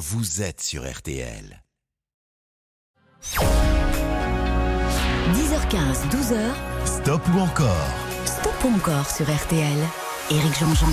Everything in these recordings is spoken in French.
vous êtes sur RTL. 10h15, 12h. Stop ou encore? Stop ou encore sur RTL. Éric Jean-Jean.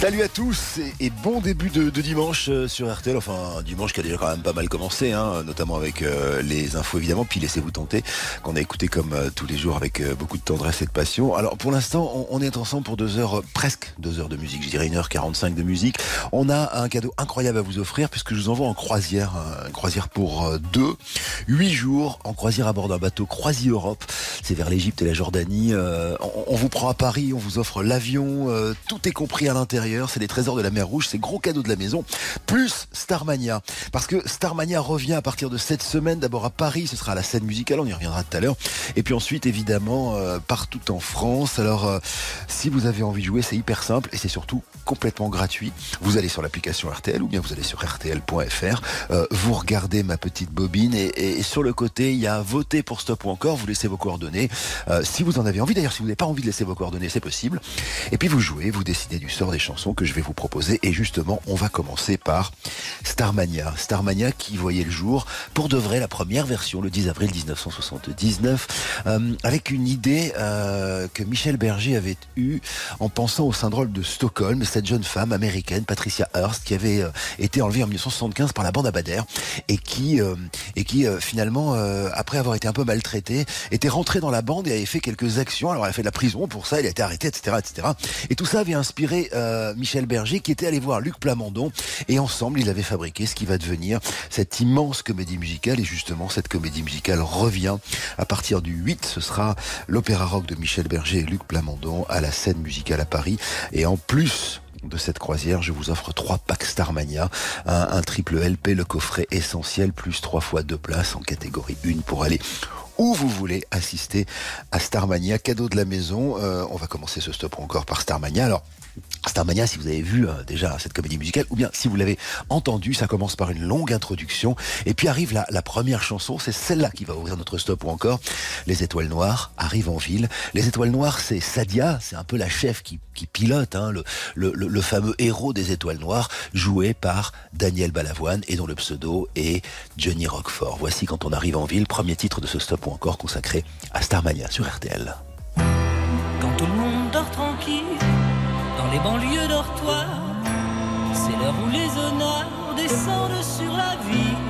Salut à tous et, bon début de, dimanche euh, sur RTL. Enfin, dimanche qui a déjà quand même pas mal commencé, hein, notamment avec euh, les infos évidemment. Puis laissez-vous tenter, qu'on a écouté comme euh, tous les jours avec beaucoup de tendresse et de passion. Alors pour l'instant, on, est ensemble pour deux heures, presque deux heures de musique. Je dirais une heure 45 de musique. On a un cadeau incroyable à vous offrir puisque je vous envoie en croisière, une croisière pour deux, huit jours en croisière à bord d'un bateau Croisi Europe. C'est vers l'Égypte et la Jordanie. On, vous prend à Paris, on vous offre l'avion, tout est compris à l'intérieur c'est des trésors de la mer Rouge, c'est gros cadeau de la maison, plus Starmania. Parce que Starmania revient à partir de cette semaine, d'abord à Paris, ce sera à la scène musicale, on y reviendra tout à l'heure. Et puis ensuite, évidemment, euh, partout en France. Alors, euh, si vous avez envie de jouer, c'est hyper simple et c'est surtout complètement gratuit. Vous allez sur l'application RTL ou bien vous allez sur rtl.fr, euh, vous regardez ma petite bobine et, sur le côté, il y a voter pour stop ou encore, vous laissez vos coordonnées. si vous en avez envie, d'ailleurs, si vous n'avez pas envie de laisser vos coordonnées, c'est possible. Et puis vous jouez, vous décidez du sort des chansons que je vais vous proposer. Et justement, on va commencer par Starmania. Starmania qui voyait le jour pour de vrai la première version le 10 avril 1979 euh, avec une idée euh, que Michel Berger avait eue en pensant au syndrome de Stockholm, cette jeune femme américaine, Patricia Hearst, qui avait euh, été enlevée en 1975 par la bande Abadère et qui, et qui finalement, après avoir été un peu maltraitée, était rentrée dans la bande et avait fait quelques actions. Alors elle a fait de la prison pour ça, elle a été arrêtée, etc. etc. Et tout ça avait inspiré Michel Berger qui était allé voir Luc Plamondon et ensemble ils avaient fabriqué ce qui va devenir cette immense comédie musicale et justement cette comédie musicale revient à partir du 8 ce sera l'opéra rock de Michel Berger et Luc Plamondon à la scène musicale à Paris et en plus de cette croisière, je vous offre trois packs Starmania, un, triple LP, le coffret essentiel, plus trois fois deux places en catégorie 1 pour aller où vous voulez assister à Starmania, cadeau de la maison. Euh, on va commencer ce stop encore par Starmania. Alors, Starmania, si vous avez vu euh, déjà cette comédie musicale, ou bien si vous l'avez entendu, ça commence par une longue introduction, et puis arrive la, première chanson, c'est celle-là qui va ouvrir notre stop, ou encore Les Étoiles Noires arrivent en ville. Les Étoiles Noires, c'est Sadia, c'est un peu la chef qui, pilote hein, le, fameux héros des Étoiles Noires, joué par Daniel Balavoine, et dont le pseudo est Johnny Roquefort. Voici quand on arrive en ville, premier titre de ce stop, ou encore consacré à Starmania sur RTL. Les banlieues. C'est l'heure où les honneurs descendent sur la ville.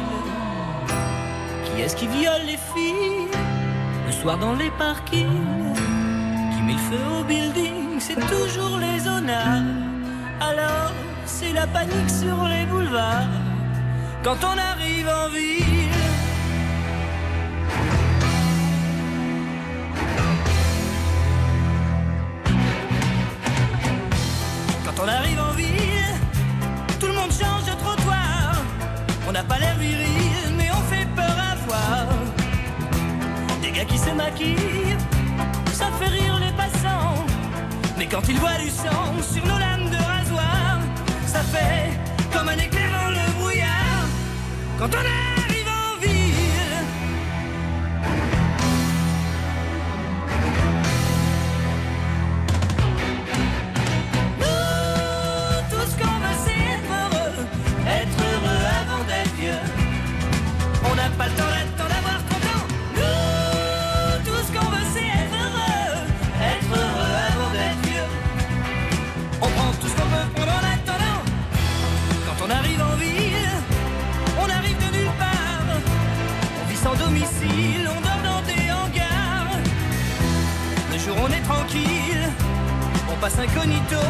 Qui est-ce qui viole les filles le soir dans les parkings? Qui met le feu au building C'est toujours les honneurs. Alors c'est la panique sur les boulevards quand on arrive en ville. On arrive en ville, tout le monde change de trottoir. On n'a pas l'air viril, mais on fait peur à voir. Des gars qui se maquillent, ça fait rire les passants. Mais quand ils voient du sang sur nos lames de rasoir, ça fait comme un éclair dans le brouillard. Quand on arrive incognito.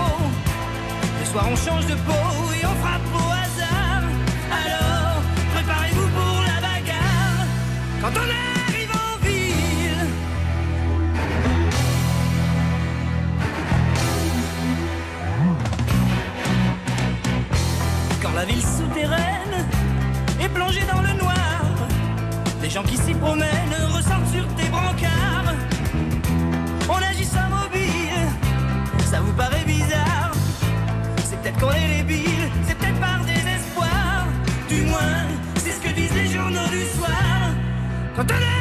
Le soir, on change de peau et on frappe au hasard. Alors, préparez-vous pour quand on arrive en ville. Quand la ville souterraine est plongée dans le noir, les gens qui s'y promènent ressortent sur tes brancards. Ça vous paraît bizarre. C'est peut-être qu'on est débile, c'est peut-être par désespoir. Du moins, c'est ce que disent les journaux du soir quand on arrive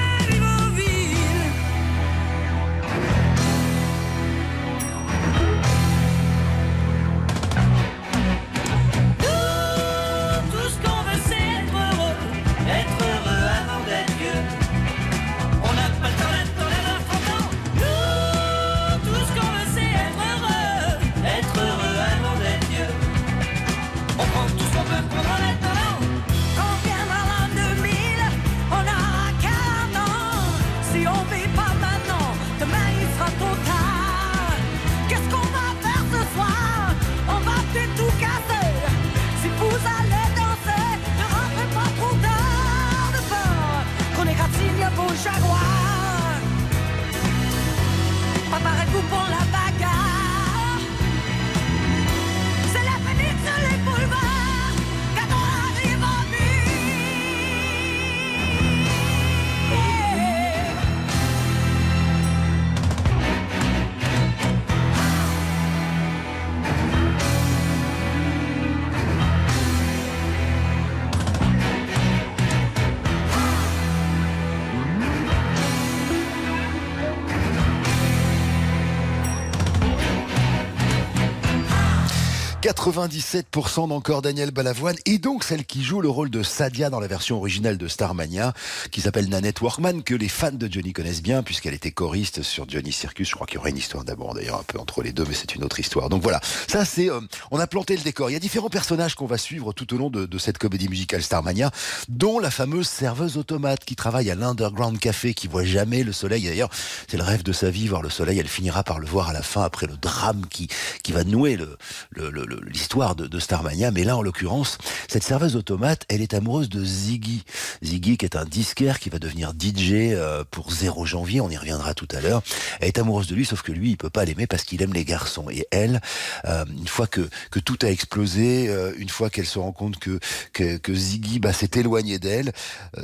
que é 97% d'encore Daniel Balavoine et donc celle qui joue le rôle de Sadia dans la version originale de Starmania qui s'appelle Nanette Workman que les fans de Johnny connaissent bien puisqu'elle était choriste sur Johnny Circus. Je crois qu'il y aurait une histoire d'amour d'ailleurs un peu entre les deux mais c'est une autre histoire. Donc voilà, ça c'est euh, on a planté le décor. Il y a différents personnages qu'on va suivre tout au long de, de cette comédie musicale Starmania dont la fameuse serveuse automate qui travaille à l'Underground Café qui voit jamais le soleil. D'ailleurs, c'est le rêve de sa vie voir le soleil. Elle finira par le voir à la fin après le drame qui qui va nouer le le- le- le- l'histoire de, de Starmania. Mais là, en l'occurrence, cette serveuse automate, elle est amoureuse de Ziggy. Ziggy, qui est un disquaire qui va devenir DJ euh, pour 0 janvier. On y reviendra tout à l'heure. Elle est amoureuse de lui, sauf que lui, il peut pas l'aimer parce qu'il aime les garçons. Et elle, euh, une fois que que tout a explosé, euh, une fois qu'elle se rend compte que que, que Ziggy bah, s'est éloigné d'elle,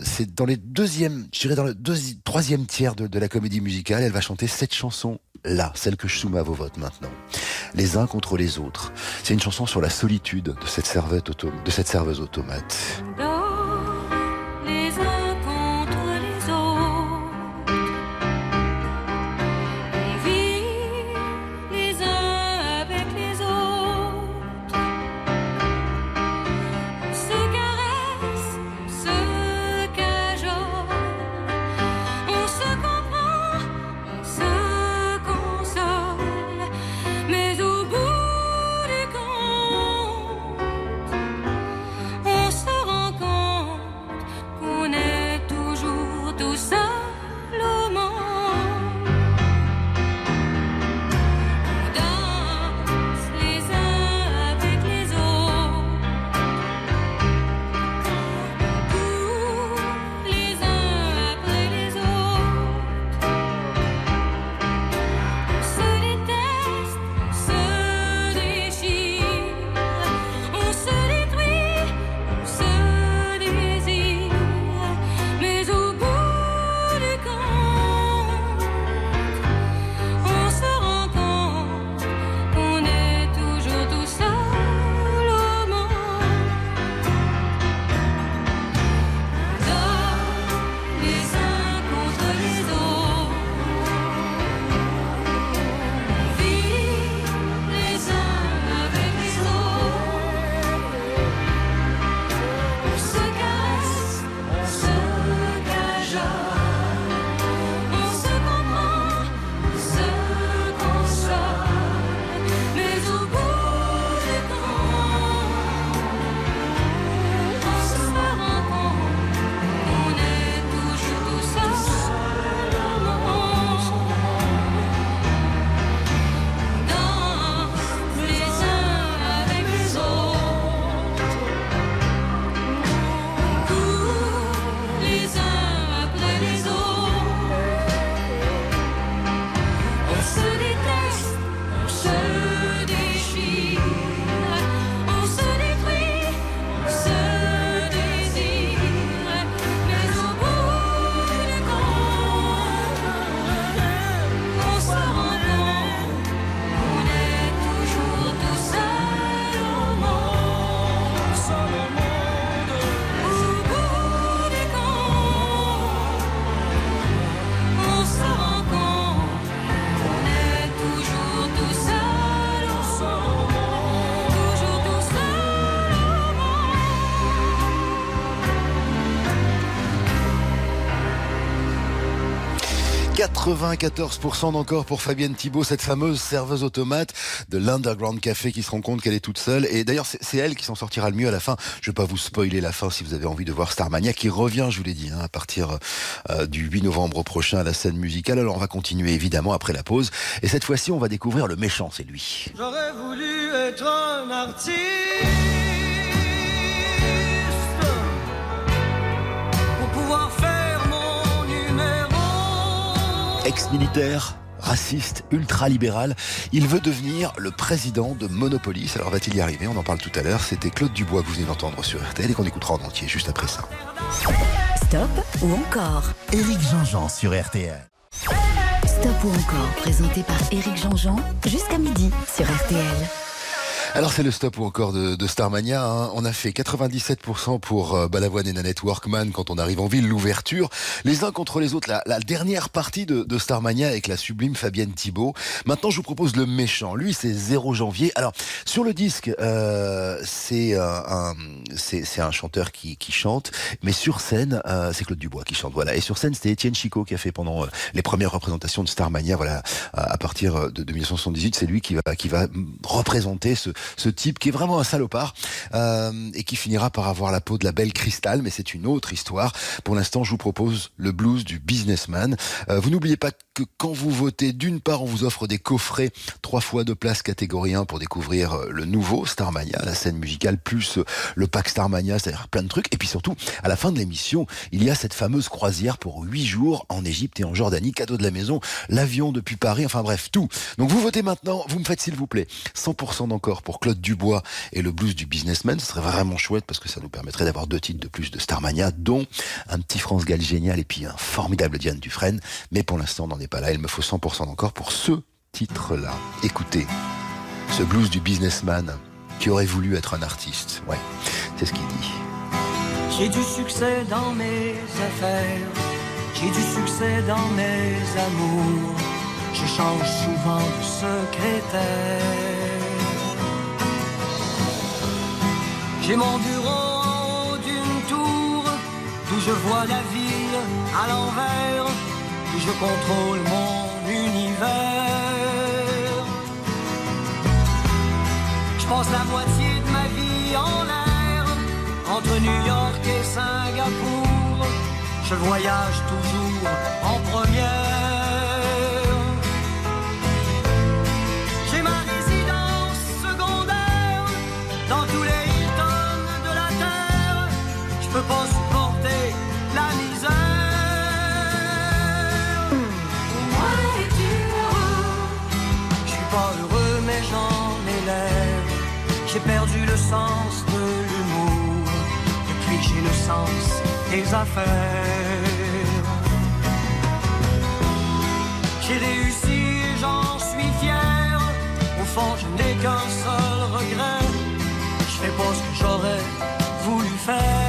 c'est dans les deuxièmes, je dirais dans le deuxi- troisième tiers de, de la comédie musicale, elle va chanter cette chanson là, celle que je soumets à vos votes maintenant. Les uns contre les autres. C'est une chanson sur la solitude de cette serveuse, auto- de cette serveuse automate. 94% d'encore pour Fabienne Thibault, cette fameuse serveuse automate de l'Underground Café qui se rend compte qu'elle est toute seule. Et d'ailleurs, c'est elle qui s'en sortira le mieux à la fin. Je vais pas vous spoiler la fin si vous avez envie de voir Starmania, qui revient, je vous l'ai dit, hein, à partir euh, du 8 novembre prochain à la scène musicale. Alors on va continuer évidemment après la pause. Et cette fois-ci, on va découvrir le méchant, c'est lui. J'aurais voulu être un artiste Ex-militaire, raciste, ultra-libéral, il veut devenir le président de Monopolis. Alors va-t-il y arriver? On en parle tout à l'heure. C'était Claude Dubois que vous venez d'entendre sur RTL et qu'on écoutera en entier juste après ça. Stop ou encore? Éric Jean-Jean sur RTL. Stop ou encore, présenté par Éric Jean-Jean, jusqu'à midi sur RTL. Alors c'est le stop ou encore de, de Starmania. hein. On a fait 97% pour euh, Balavoine et Nanette Workman quand on arrive en ville, l'ouverture. Les uns contre les autres, la, la dernière partie de, de Starmania avec la sublime Fabienne Thibault. Maintenant je vous propose le méchant. Lui c'est 0 janvier. Alors sur le disque, euh, c'est euh, un, c'est un chanteur qui, qui chante, mais sur scène euh, c'est Claude Dubois qui chante. Voilà. Et sur scène c'était Étienne Chicot qui a fait pendant euh, les premières représentations de Starmania. Voilà, à à partir de, de 1978, c'est lui qui va qui va représenter ce, ce type qui est vraiment un salopard euh, et qui finira par avoir la peau de la belle cristal, mais c'est une autre histoire. Pour l'instant, je vous propose le blues du businessman. Euh, vous n'oubliez pas que quand vous votez, d'une part, on vous offre des coffrets, trois fois de place catégorie 1 pour découvrir euh, le nouveau Starmania, la scène musicale, plus euh, le pack Starmania, c'est-à-dire plein de trucs. Et puis surtout, à la fin de l'émission, il y a cette fameuse croisière pour huit jours en Égypte et en Jordanie, cadeau de la maison, l'avion depuis Paris, enfin bref, tout. Donc vous votez maintenant, vous me faites s'il vous plaît 100% d'encore pour Claude Dubois et le blues du businessman. Ce serait vraiment chouette parce que ça nous permettrait d'avoir deux titres de plus de Starmania, dont un petit France Gall génial et puis un formidable Diane Dufresne. Mais pour l'instant, on n'en est pas là. Il me faut 100% d'encore pour ce titre-là. Écoutez, ce blues du businessman qui aurait voulu être un artiste. Ouais, c'est ce qu'il dit. J'ai du succès dans mes affaires, j'ai du succès dans mes amours. Je change souvent de secrétaire. J'ai mon bureau en haut d'une tour, d'où je vois la ville à l'envers, où je contrôle mon univers. Je passe la moitié de ma vie en l'air, entre New York et Singapour. Je voyage toujours en première. De l'humour depuis j'ai le sens des affaires. J'ai réussi j'en suis fier. Au fond, je n'ai qu'un seul regret. Je fais pas ce que j'aurais voulu faire.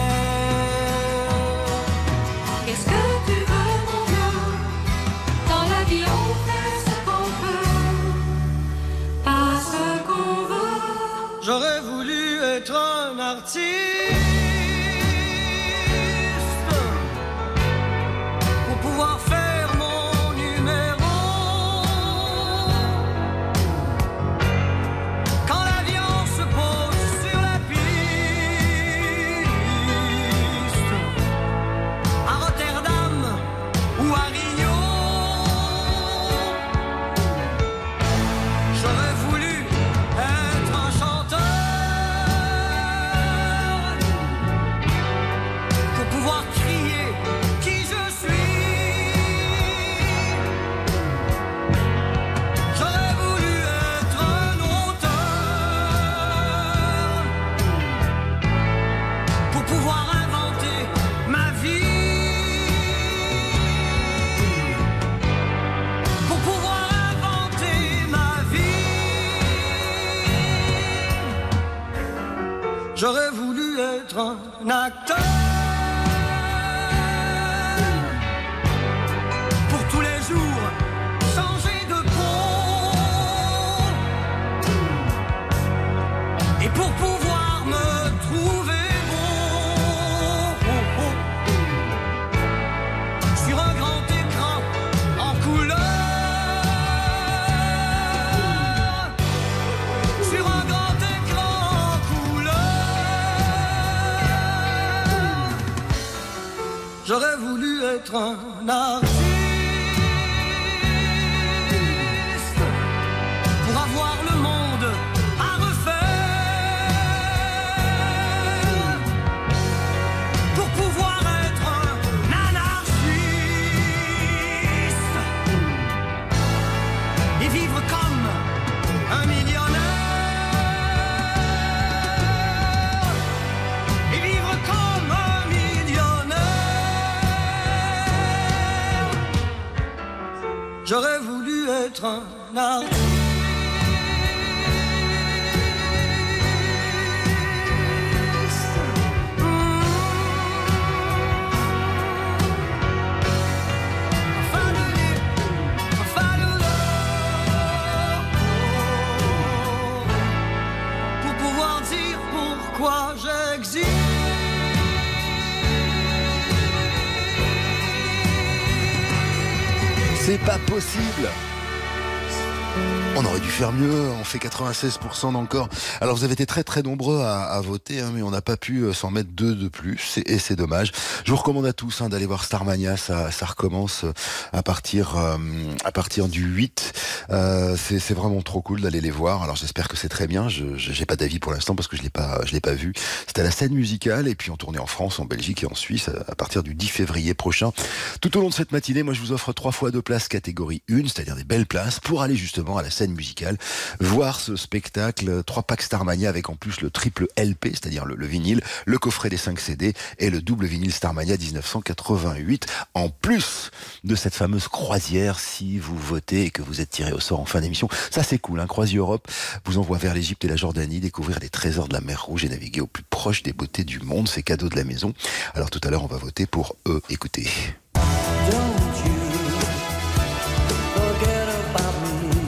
On fait 96% d'encore. Alors vous avez été très très nombreux à, voter, hein, mais on n'a pas pu euh, s'en mettre deux de plus, et, et c'est dommage. Je vous recommande à tous hein, d'aller voir Starmania, ça, ça recommence euh, à partir euh, à partir du 8. Euh, c'est vraiment trop cool d'aller les voir. Alors j'espère que c'est très bien. Je j'ai pas d'avis pour l'instant parce que je l'ai pas je l'ai pas vu. C'était à la scène musicale et puis on tournait en France, en Belgique et en Suisse à, à partir du 10 février prochain. Tout au long de cette matinée, moi je vous offre trois fois deux places catégorie 1, c'est-à-dire des belles places pour aller justement à la scène musicale, voir ce spectacle, trois packs Starmania avec en plus le triple LP, c'est-à-dire le, le vinyle, le coffret des 5 CD et le double vinyle Starmania 1988, en plus de cette fameuse croisière si vous votez et que vous êtes tiré au sort en fin d'émission. Ça c'est cool, hein, Europe vous envoie vers l'Égypte et la Jordanie découvrir les trésors de la mer Rouge et naviguer au plus proche des beautés du monde, c'est cadeau de la maison. Alors tout à l'heure on va voter pour eux, écoutez.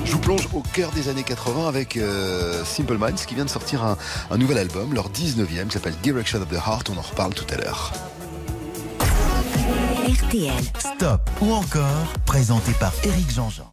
Je vous plonge au cœur des années 80 avec euh, Simple Minds qui vient de sortir un, un nouvel album, leur 19e, qui s'appelle Direction of the Heart. On en reparle tout à l'heure. RTL. Stop ou encore, présenté par Eric Jean-Jean.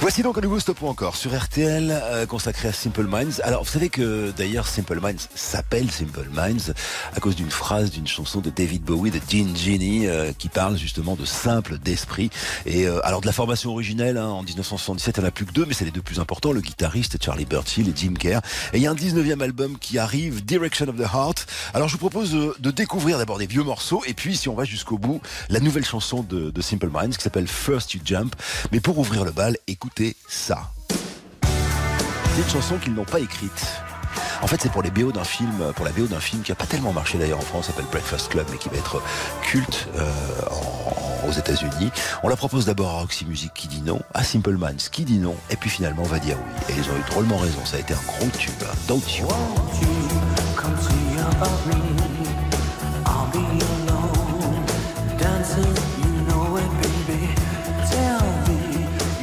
Voici donc un nouveau stop encore sur RTL euh, consacré à Simple Minds. Alors vous savez que d'ailleurs Simple Minds s'appelle Simple Minds à cause d'une phrase d'une chanson de David Bowie de Gene Genie euh, qui parle justement de simple d'esprit. Et euh, alors de la formation originelle hein, en 1977 il n'y a plus que deux mais c'est les deux plus importants, le guitariste Charlie Burchill et Jim Kerr. Et il y a un 19e album qui arrive, Direction of the Heart. Alors je vous propose de, découvrir d'abord des vieux morceaux et puis si on va jusqu'au bout, la nouvelle chanson de, de Simple Minds qui s'appelle First You Jump. Mais pour ouvrir le bal, écoutez ça. C'est une chanson qu'ils n'ont pas écrite. En fait, c'est pour les BO d'un film, pour la BO d'un film qui a pas tellement marché d'ailleurs en France, s'appelle Breakfast Club, mais qui va être culte euh, en- aux États-Unis. On la propose d'abord à Roxy Music qui dit non, à Simple Minds qui dit non, et puis finalement on va dire oui. Et ils ont eu drôlement raison, ça a été un gros tube. hein. Don't you? Won't you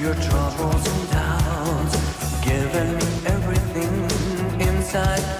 your troubles and doubts, giving everything inside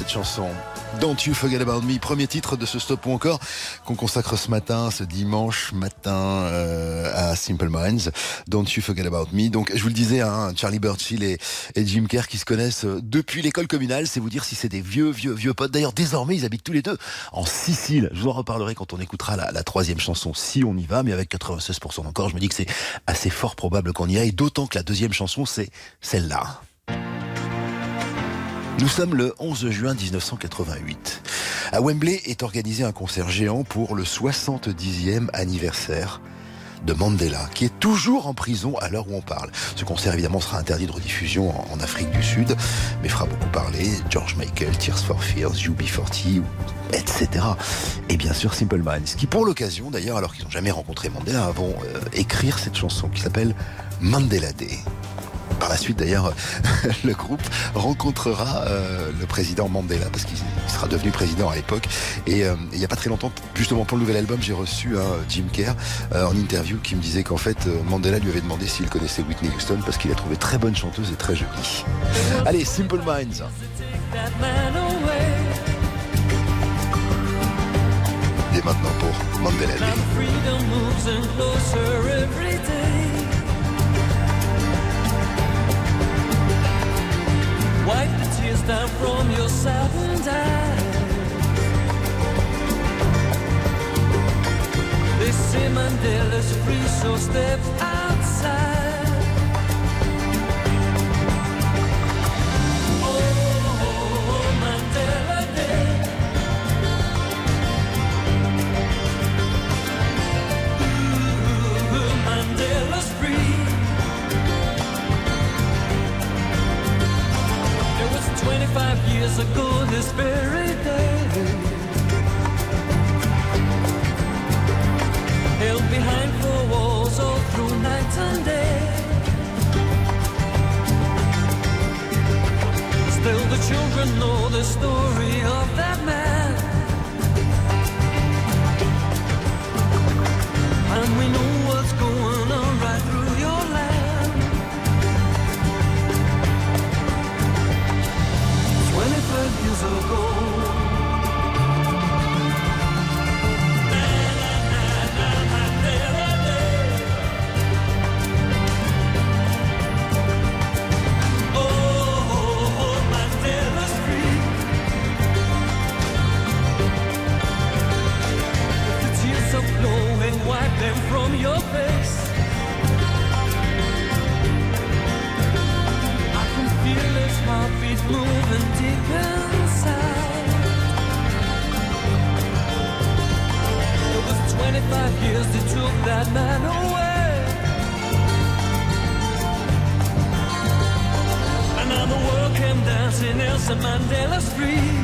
cette chanson. Don't You Forget About Me, premier titre de ce stop ou encore qu'on consacre ce matin, ce dimanche matin euh, à Simple Minds. Don't You Forget About Me. Donc je vous le disais, hein, Charlie Burchill et, Jim Kerr qui se connaissent euh, depuis l'école communale, c'est vous dire si c'est des vieux, vieux, vieux potes. D'ailleurs désormais ils habitent tous les deux en Sicile. Je vous en reparlerai quand on écoutera la, la troisième chanson, si on y va, mais avec 96% encore, je me dis que c'est assez fort probable qu'on y aille, d'autant que la deuxième chanson c'est celle-là. Nous sommes le 11 juin 1988. À Wembley est organisé un concert géant pour le 70e anniversaire de Mandela, qui est toujours en prison à l'heure où on parle. Ce concert, évidemment, sera interdit de rediffusion en, Afrique du Sud, mais fera beaucoup parler. George Michael, Tears for Fears, UB40, etc. Et bien sûr, Simple Minds, qui pour l'occasion, d'ailleurs, alors qu'ils n'ont jamais rencontré Mandela, vont euh, écrire cette chanson qui s'appelle Mandela Day. Par la suite, d'ailleurs, le groupe rencontrera euh, le président Mandela, parce qu'il sera devenu président à l'époque. Et euh, il n'y a pas très longtemps, justement pour le nouvel album, j'ai reçu un Jim Kerr euh, en interview qui me disait qu'en fait, Mandela lui avait demandé s'il connaissait Whitney Houston, parce qu'il la trouvait très bonne chanteuse et très jolie. Allez, Simple Minds. Et maintenant pour Mandela saddened eyes. They say Mandela's free, so step outside. Children know the story of 25 years they took that man away. And now the world came dancing, Nelson Mandela's free.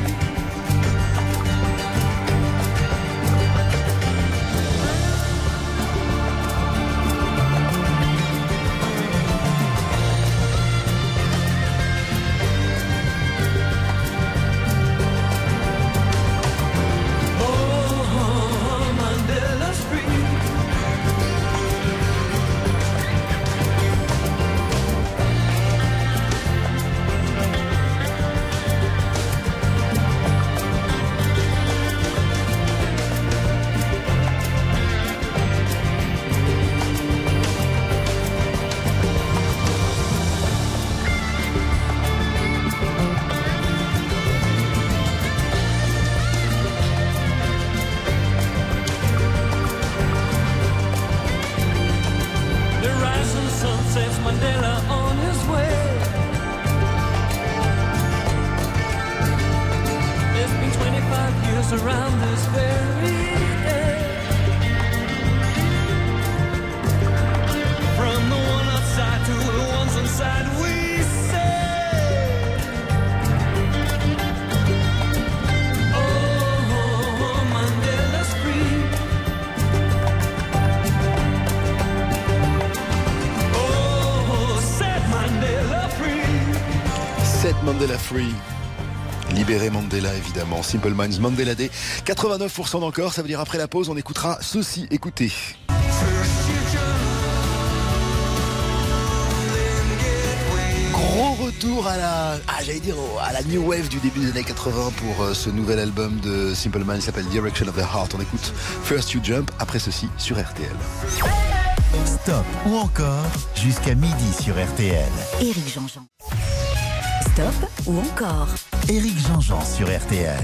Évidemment. Simple Minds, Mandela Day. 89% d'encore, ça veut dire après la pause, on écoutera ceci. Écoutez. Gros retour à la, ah, j'allais dire, au- à la new wave du début des années 80 pour euh, ce nouvel album de Simple Man, il s'appelle Direction of the Heart. On écoute First You Jump, après ceci sur RTL. Stop ou encore jusqu'à midi sur RTL. Éric Jean-Jean. Stop ou encore Éric Jean-Jean sur RTL.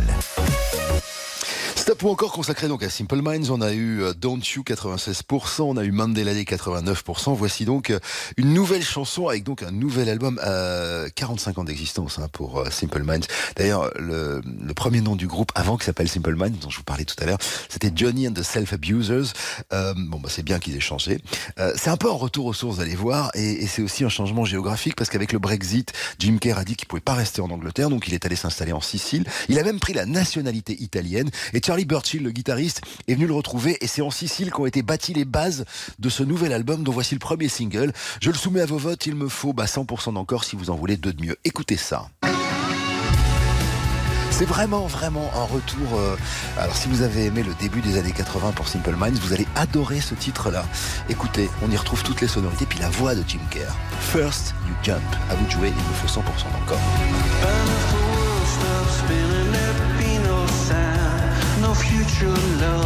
Stop ou encore consacré donc à Simple Minds, on a eu euh, Don't You 96%, on a eu Mandela Day 89%. Voici donc euh, une nouvelle chanson avec donc un nouvel album, euh, 45 ans d'existence hein, pour Simple Minds. D'ailleurs, le, le premier nom du groupe avant qui s'appelle Simple Minds, dont je vous parlais tout à l'heure, c'était Johnny and the Self Abusers. Euh, bon, bah, c'est bien qu'ils aient changé. Euh, c'est un peu un retour aux sources, allez voir, et, et c'est aussi un changement géographique parce qu'avec le Brexit, Jim Kerr a dit qu'il pouvait pas rester en Angleterre, donc il est allé s'installer en Sicile. Il a même pris la nationalité italienne Charlie Burchill, le guitariste, est venu le retrouver et c'est en Sicile qu'ont été bâties les bases de ce nouvel album dont voici le premier single. Je le soumets à vos votes, il me faut bah, 100% d'encore si vous en voulez deux de mieux. Écoutez ça. C'est vraiment, vraiment un retour. euh, Alors, si vous avez aimé le début des années 80 pour Simple Minds, vous allez adorer ce titre-là. Écoutez, on y retrouve toutes les sonorités, puis la voix de Jim Kerr. First, you jump. À vous de jouer, il me faut 100% d'encore. true love.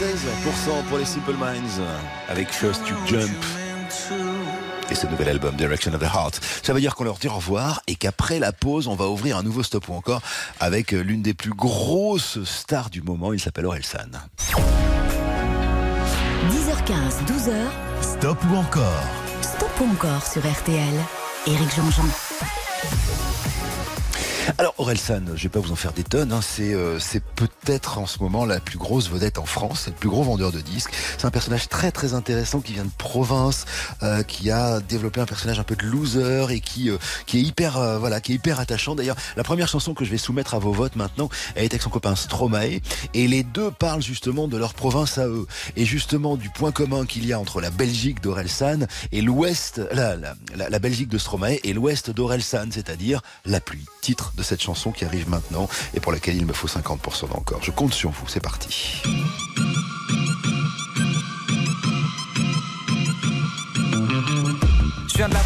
16% pour les Simple Minds avec First You Jump et ce nouvel album Direction of the Heart. Ça veut dire qu'on leur dit au revoir et qu'après la pause, on va ouvrir un nouveau stop ou encore avec euh, l'une des plus grosses stars du moment. Il s'appelle Orelsan. 10h15, 12h. Stop ou encore? Stop ou encore sur RTL. Éric Jean-Jean. Alors Orelsan, je vais pas vous en faire des tonnes, hein, c'est euh, c'est peut-être en ce moment la plus grosse vedette en France, le plus gros vendeur de disques. C'est un personnage très très intéressant qui vient de province, euh, qui a développé un personnage un peu de loser et qui euh, qui est hyper voilà, qui est hyper attachant. D'ailleurs, la première chanson que je vais soumettre à vos votes maintenant, elle est avec son copain Stromae et les deux parlent justement de leur province à eux et justement du point commun qu'il y a entre la Belgique d'Orelsan et l'ouest la, la, la, la Belgique de Stromae et l'ouest d'Orelsan, c'est-à-dire la pluie. Titre de cette chanson qui arrive maintenant et pour laquelle il me faut 50% d'encore. Je compte sur vous, c'est parti.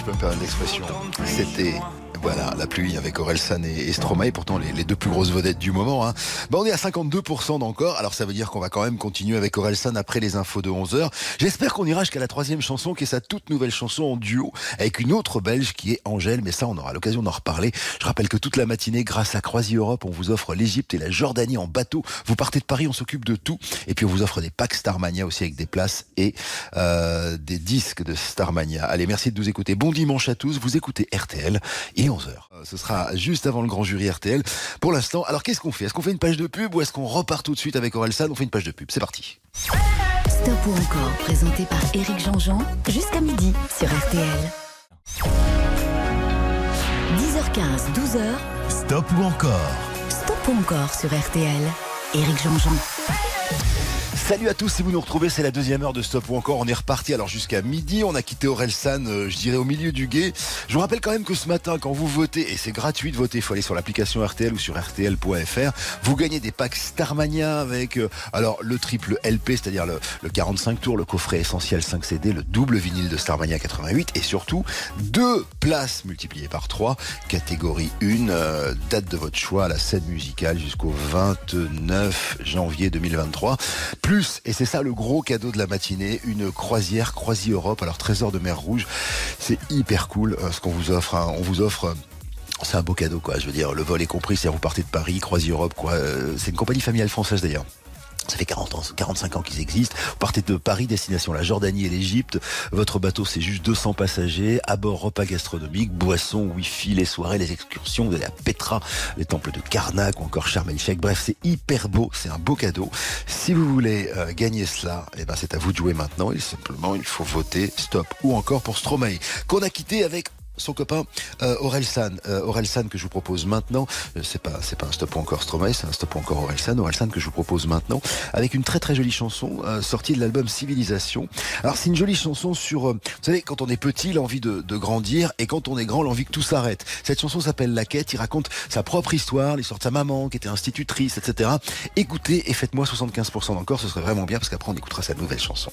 je peux me permettre l'expression. C'était voilà la pluie avec Orelsan et, Stromae, pourtant les, deux plus grosses vedettes du moment. Hein. Bon, on est à 52% d'encore, alors ça veut dire qu'on va quand même continuer avec Orelsan après les infos de 11h. J'espère qu'on ira jusqu'à la troisième chanson, qui est sa toute nouvelle chanson en duo avec une autre Belge qui est Angèle, mais ça on aura l'occasion d'en reparler. Je rappelle que toute la matinée, grâce à Croisi Europe, on vous offre l'Égypte et la Jordanie en bateau. Vous partez de Paris, on s'occupe de tout, et puis on vous offre des packs Starmania aussi avec des places et euh, des disques de Starmania. Allez, merci de nous écouter. Bon dimanche à tous. Vous écoutez RTL. 11h. Euh, Ce sera juste avant le grand jury RTL. Pour l'instant, alors qu'est-ce qu'on fait? Est-ce qu'on fait une page de pub ou est-ce qu'on repart tout de suite avec Orelsan On fait une page de pub. C'est parti. Stop ou encore, présenté par Éric Jean-Jean, jusqu'à midi sur RTL. 10h15, 12h, Stop ou encore? Stop ou encore sur RTL. Éric Jean-Jean. Salut à tous, si vous nous retrouvez, c'est la deuxième heure de Stop ou encore. On est reparti alors jusqu'à midi. On a quitté Orelsan, euh, je dirais au milieu du guet. Je vous rappelle quand même que ce matin, quand vous votez, et c'est gratuit de voter, il faut aller sur l'application RTL ou sur RTL.fr, vous gagnez des packs Starmania avec euh, alors le triple LP, c'est-à-dire le, le 45 tours, le coffret essentiel 5 CD, le double vinyle de Starmania 88 et surtout deux places multipliées par 3, catégorie 1, euh, date de votre choix, la scène musicale jusqu'au 29 janvier 2023. Plus, et c'est ça le gros cadeau de la matinée, une croisière Croisi Europe, alors trésor de mer Rouge. C'est hyper cool euh, ce qu'on vous offre. hein. On vous offre. euh, c'est un beau cadeau, quoi. Je veux dire, le vol est compris, c'est vous partez de Paris, Croisi Europe, quoi. Euh, C'est une compagnie familiale française d'ailleurs. Ça fait 40 ans, 45 ans qu'ils existent. Vous partez de Paris, destination la Jordanie et l'Égypte. Votre bateau, c'est juste 200 passagers. À bord, repas gastronomiques, boissons, wifi, les soirées, les excursions, de la Petra, les temples de Karnak ou encore Sharm. Bref, c'est hyper beau. C'est un beau cadeau. Si vous voulez euh, gagner cela, eh ben, c'est à vous de jouer maintenant. Et simplement, il faut voter stop ou encore pour Stromae, qu'on a quitté avec son copain euh, Aurel. Euh, que je vous propose maintenant. Euh, c'est pas c'est pas un stop encore Stromae, c'est un stop encore Aurel San. Aurel San que je vous propose maintenant avec une très très jolie chanson euh, sortie de l'album Civilisation. Alors c'est une jolie chanson sur, euh, vous savez, quand on est petit, l'envie de, de grandir et quand on est grand, l'envie que tout s'arrête. Cette chanson s'appelle La Quête. Il raconte sa propre histoire, l'histoire de sa maman qui était institutrice, etc. Écoutez et faites-moi 75% d'encore, ce serait vraiment bien parce qu'après on écoutera sa nouvelle chanson.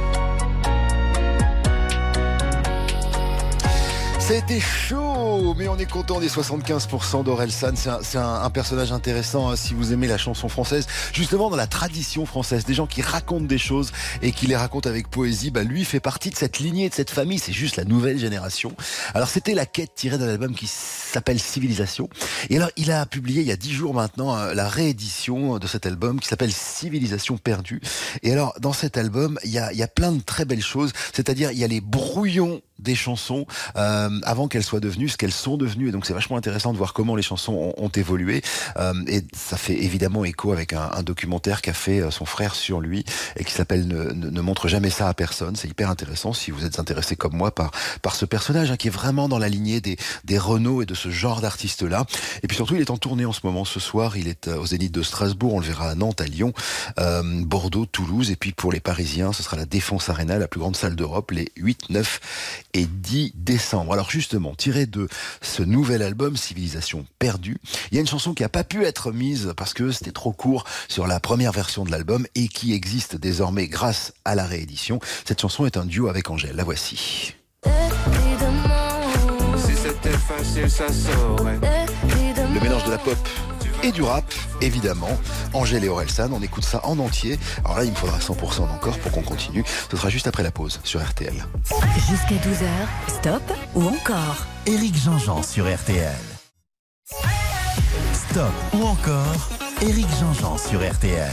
C'était chaud, mais on est content des 75% d'Orelsan. C'est un, un- un personnage intéressant hein, si vous aimez la chanson française. Justement, dans la tradition française, des gens qui racontent des choses et qui les racontent avec poésie, bah, lui fait partie de cette lignée, de cette famille. C'est juste la nouvelle génération. Alors, c'était la quête tirée d'un album qui s'appelle Civilisation. Et alors, il a publié il y a dix jours maintenant euh, la réédition de cet album qui s'appelle Civilisation perdue. Et alors, dans cet album, il y a, y a plein de très belles choses. C'est-à-dire, il y a les brouillons des chansons euh, avant qu'elles soient devenues ce qu'elles sont devenues. Et donc, c'est vachement intéressant de voir comment les chansons ont, évolué. Euh, et ça fait évidemment écho avec un, documentaire qu'a fait euh, son frère sur lui et qui s'appelle ne, montre jamais ça à personne. C'est hyper intéressant si vous êtes intéressé comme moi par par ce personnage hein, qui est vraiment dans la lignée des des Renault et de ce genre d'artistes-là. Et puis surtout, il est en tournée en ce moment. Ce soir, il est euh, au Zénith de Strasbourg. On le verra à Nantes, à Lyon, Bordeaux, Toulouse. Et puis pour les Parisiens, ce sera la Défense Arena, la plus grande salle d'Europe, les 8, 9 et 10 décembre. Alors justement, tiré de ce nouvel album, Civilisation perdue, il y a une chanson qui a pas pu être mise parce que c'était trop court sur la première version de l'album et qui existe désormais grâce à la réédition. Cette chanson est un duo avec Angèle. La voici. Si c'était facile, ça saurait. Le mélange de la pop et du rap, évidemment. Angèle et Orelsan, on écoute ça en entier. Alors là, il me faudra 100% encore pour qu'on continue. Ce sera juste après la pause sur RTL. Jusqu'à 12h, stop ou encore Éric Jean-Jean sur RTL. Stop ou encore Éric Jean-Jean sur RTL.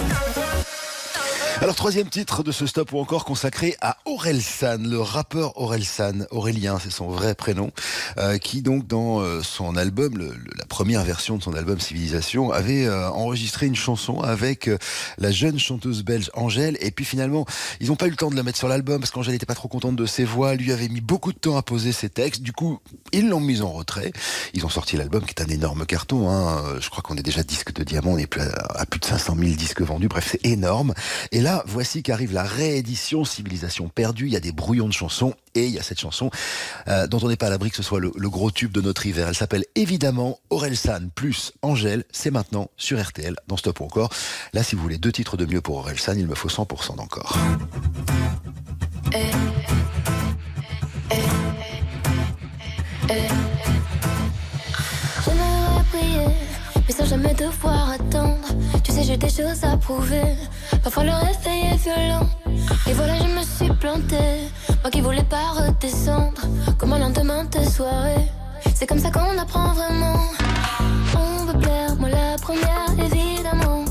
Alors, troisième titre de ce stop ou encore consacré à Orelsan, le rappeur Orelsan, Aurélien, c'est son vrai prénom, euh, qui donc dans euh, son album, la première version de son album Civilisation, avait euh, enregistré une chanson avec la jeune chanteuse belge Angèle. Et puis finalement, ils n'ont pas eu le temps de la mettre sur l'album parce qu'Angèle n'était pas trop contente de ses voix, lui avait mis beaucoup de temps à poser ses textes. Du coup, ils l'ont mise en retrait. Ils ont sorti l'album qui est un énorme carton. Hein. Je crois qu'on est déjà disque de diamant, on est plus à, à plus de 500 000 disques vendus. Bref, c'est énorme. Et là, voici qu'arrive la réédition Civilisation perdue. Il y a des brouillons de chansons et il y a cette chanson euh, dont on n'est pas à l'abri que ce soit le, gros tube de notre hiver. Elle s'appelle évidemment Orelsan plus Angèle. C'est maintenant sur RTL dans Stop ou encore. Là, si vous voulez deux titres de mieux pour Orelsan, il me faut 100% d'encore. J'ai des choses à prouver. Parfois le réveil est violent. Et voilà, je me suis plantée. Moi qui voulais pas redescendre. Comme un lendemain de soirée. C'est comme ça qu'on apprend vraiment. On veut plaire, moi la première, évidemment.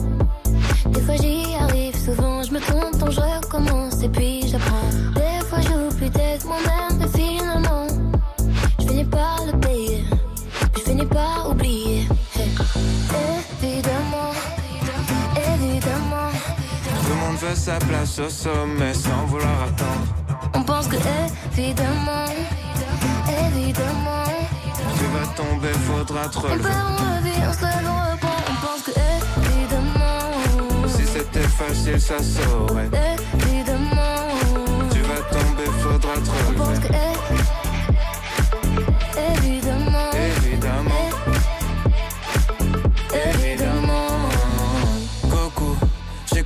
Des fois j'y arrive, souvent je me trompe, donc je recommence. Et puis j'apprends. Des fois j'oublie d'être moi-même, mais finalement, je finis par le payer. Je finis par oublier. Sa place au sommet sans vouloir attendre. on pense que évidemment, évidemment, Tu vas tomber, faudra te on relever. on revit, on se reprend, on pense que évidemment, Si c'était facile, ça saurait. évidemment, Tu vas tomber, faudra te on pense que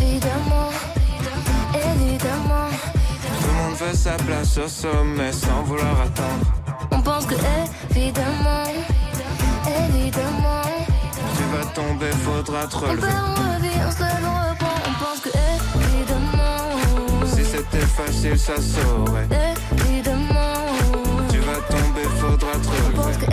évidemment, évidemment, Tout le monde veut sa place au sommet sans vouloir attendre. on pense que évidemment, évidemment. Tu vas tomber, faudra te On relever. perd, on revit, on se lève, on reprend, on pense que évidemment, Si c'était facile, ça saurait. évidemment, Tu vas tomber, faudra te on pense relever. que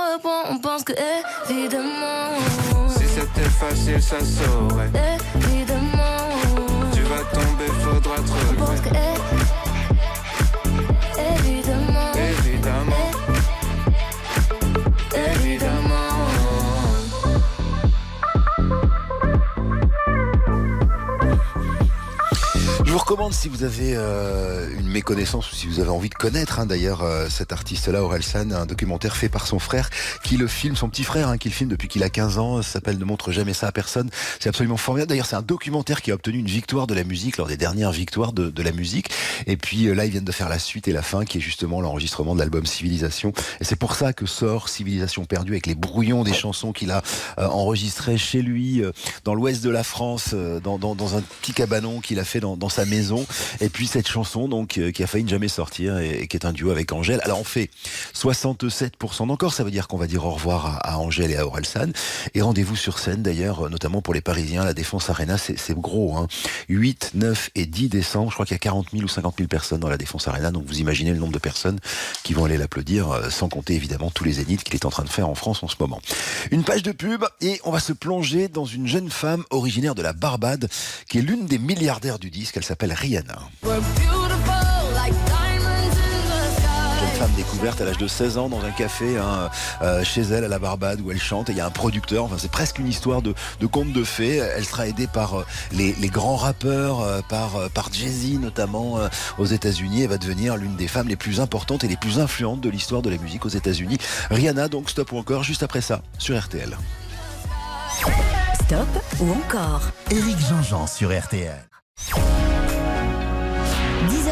on pense que évidemment. Si c'était facile, ça saurait. Évidemment. Tu vas tomber, faudra te regretter. Recommande si vous avez euh, une méconnaissance ou si vous avez envie de connaître hein, d'ailleurs euh, cet artiste-là, Orelsan, un documentaire fait par son frère qui le filme, son petit frère hein, qui le filme depuis qu'il a 15 ans, s'appelle Ne montre jamais ça à personne. C'est absolument formidable. D'ailleurs, c'est un documentaire qui a obtenu une victoire de la musique lors des dernières victoires de, de la musique. Et puis euh, là, ils viennent de faire la suite et la fin qui est justement l'enregistrement de l'album Civilisation. Et c'est pour ça que sort Civilisation perdue avec les brouillons des chansons qu'il a euh, enregistrées chez lui euh, dans l'ouest de la France, dans, dans, dans un petit cabanon qu'il a fait dans, dans sa maison. Et puis cette chanson donc euh, qui a failli ne jamais sortir et, qui est un duo avec Angèle. Alors on fait 67% d'encore, ça veut dire qu'on va dire au revoir à, Angèle et à Orelsan. Et rendez-vous sur scène d'ailleurs, euh, notamment pour les Parisiens, la Défense Arena, c'est c'est gros. Hein. 8, 9 et 10 décembre, je crois qu'il y a 40 000 ou 50 000 personnes dans la Défense Arena, donc vous imaginez le nombre de personnes qui vont aller l'applaudir, euh, sans compter évidemment tous les zéniths qu'il est en train de faire en France en ce moment. Une page de pub et on va se plonger dans une jeune femme originaire de la Barbade qui est l'une des milliardaires du disque, elle s'appelle Rihanna. Jeune femme découverte à l'âge de 16 ans dans un café hein, euh, chez elle à la Barbade où elle chante et il y a un producteur, enfin c'est presque une histoire de, de conte de fées. Elle sera aidée par euh, les, les grands rappeurs, euh, par, euh, par Jay-Z notamment euh, aux États-Unis. Elle va devenir l'une des femmes les plus importantes et les plus influentes de l'histoire de la musique aux États-Unis. Rihanna donc stop ou encore juste après ça sur RTL. Stop ou encore Éric Jean-Jean sur RTL.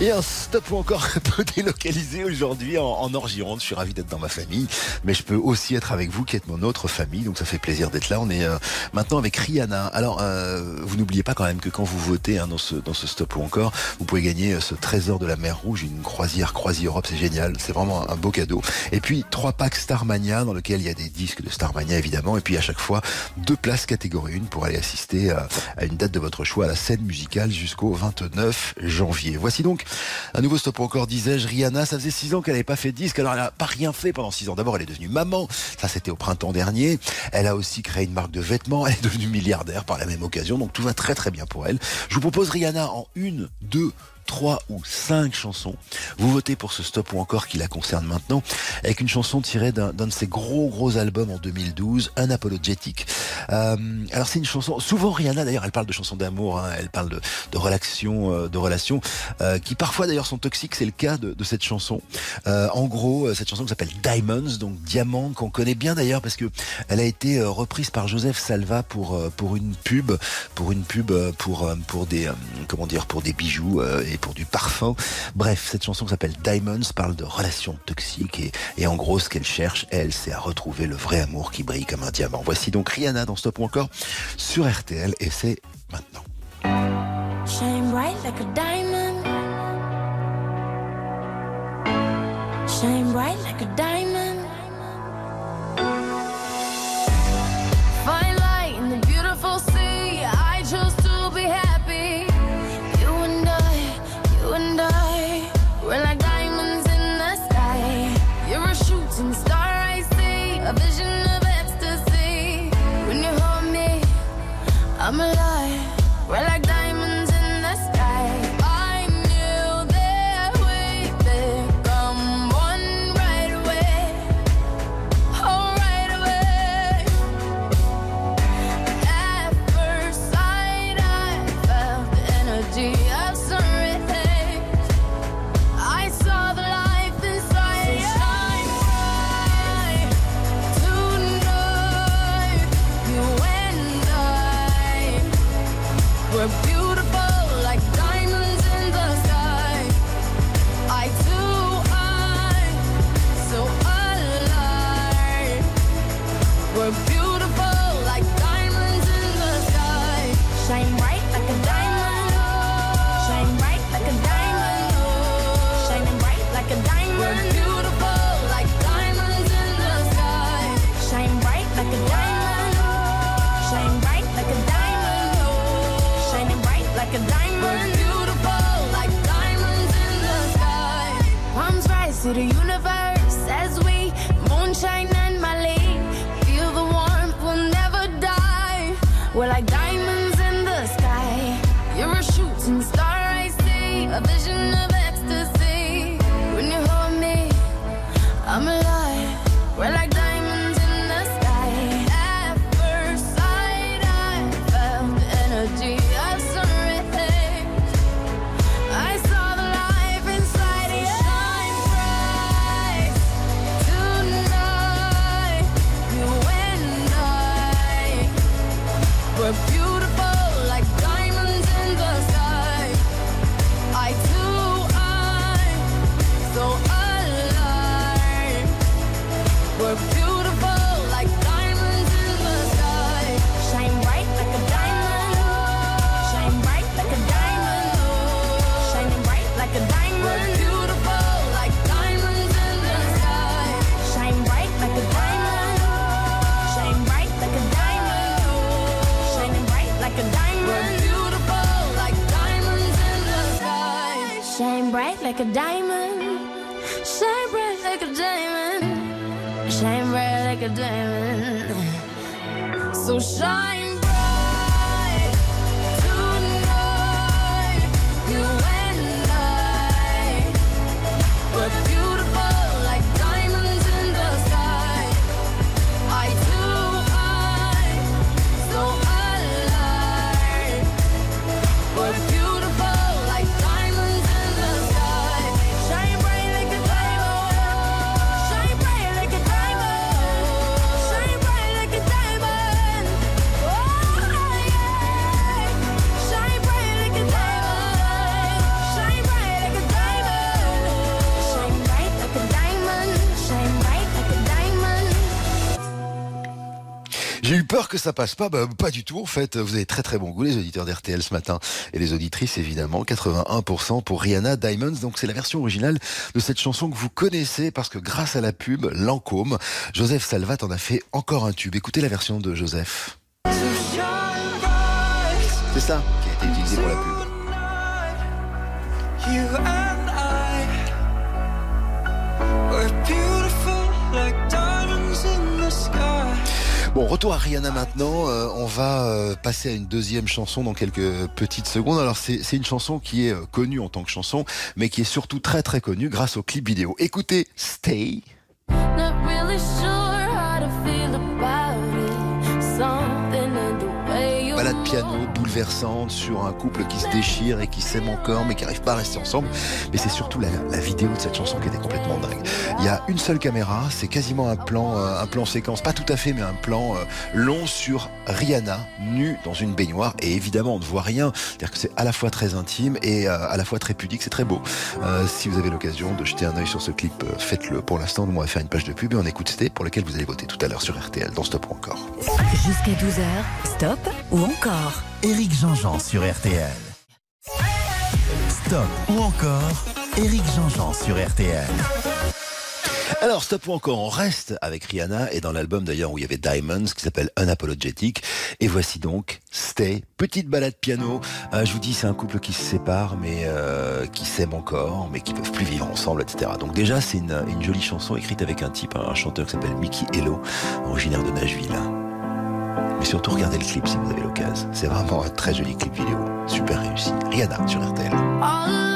Et un stop ou encore un peu délocalisé aujourd'hui en, en. Je suis ravi d'être dans ma famille, mais je peux aussi être avec vous qui êtes mon autre famille, donc ça fait plaisir d'être là. On est euh, maintenant avec Rihanna. Alors, euh, vous n'oubliez pas quand même que quand vous votez hein, dans, ce, dans ce stop ou encore, vous pouvez gagner euh, ce trésor de la mer Rouge, une croisière Croisi Europe, c'est génial, c'est vraiment un beau cadeau. Et puis trois packs Starmania dans lequel il y a des disques de Starmania évidemment, et puis à chaque fois deux places catégorie 1 pour aller assister à, à une date de votre choix à la scène musicale jusqu'au 29 janvier. Voici donc un nouveau stop encore, disais-je, Rihanna, ça faisait six ans qu'elle n'avait pas fait de disque, alors elle n'a pas rien fait pendant six ans. D'abord, elle est devenue maman, ça c'était au printemps dernier. Elle a aussi créé une marque de vêtements, elle est devenue milliardaire par la même occasion, donc tout va très très bien pour elle. Je vous propose Rihanna en une, deux, trois ou cinq chansons. Vous votez pour ce stop ou encore qui la concerne maintenant, avec une chanson tirée d'un de ses gros gros albums en 2012, Unapologetic. Euh, alors c'est une chanson, souvent Rihanna d'ailleurs, elle parle de chansons d'amour, hein, elle parle de, relations, euh, de relations euh, qui parfois d'ailleurs sont toxiques. C'est le cas de, cette chanson. En gros, cette chanson s'appelle Diamonds, donc diamant, qu'on connaît bien d'ailleurs parce que elle a été reprise par Joseph Salva pour pour une pub, pour une pub pour pour des comment dire pour des bijoux pour du parfum. Bref, cette chanson qui s'appelle Diamonds parle de relations toxiques et, en gros ce qu'elle cherche, elle, c'est à retrouver le vrai amour qui brille comme un diamant. Voici donc Rihanna dans Stop encore sur RTL et c'est maintenant. Shine bright like a diamond. Shine bright like a diamond. I'm alive. Ça passe pas, bah, pas du tout en fait. Vous avez très très bon goût les auditeurs d'RTL ce matin et les auditrices évidemment. 81% pour Rihanna Diamonds. Donc c'est la version originale de cette chanson que vous connaissez parce que grâce à la pub Lancôme, Joseph Salvat en a fait encore un tube. Écoutez la version de Joseph. C'est ça qui a été utilisé pour la pub. Bon, retour à Rihanna maintenant. Euh, on va euh, passer à une deuxième chanson dans quelques petites secondes. Alors, c'est une chanson qui est euh, connue en tant que chanson, mais qui est surtout très très connue grâce au clip vidéo. Écoutez Stay. Balade piano bouleversante sur un couple qui se déchire et qui s'aime encore mais qui n'arrive pas à rester ensemble. Mais c'est surtout la, vidéo de cette chanson qui était complètement dingue. Il y a une seule caméra, c'est quasiment un plan, euh, un plan séquence, pas tout à fait, mais un plan euh, long sur Rihanna nue dans une baignoire. Et évidemment, on ne voit rien. C'est-à-dire que c'est à la fois très intime et euh, à la fois très pudique. C'est très beau. Si vous avez l'occasion de jeter un œil sur ce clip, faites-le. Pour l'instant, nous on va faire une page de pub et on écoute Stay pour lequel vous allez voter tout à l'heure sur RTL dans Stop ou encore. Jusqu'à 12h, stop ou encore Éric Jean-Jean sur RTL. Stop ou encore Éric Jean-Jean sur RTL. Alors, stop ou encore, on reste avec Rihanna et dans l'album d'ailleurs où il y avait Diamonds qui s'appelle Unapologetic. Et voici donc Stay, petite balade piano. Euh, je vous dis, c'est un couple qui se sépare mais euh, qui s'aime encore, mais qui peuvent plus vivre ensemble, etc. Donc déjà, c'est une, une jolie chanson écrite avec un type, un chanteur qui s'appelle Mickey Hello, originaire de Nashville. Mais surtout, regardez le clip si vous avez l'occasion. C'est vraiment un très joli clip vidéo, super réussi. Rihanna sur RTL. All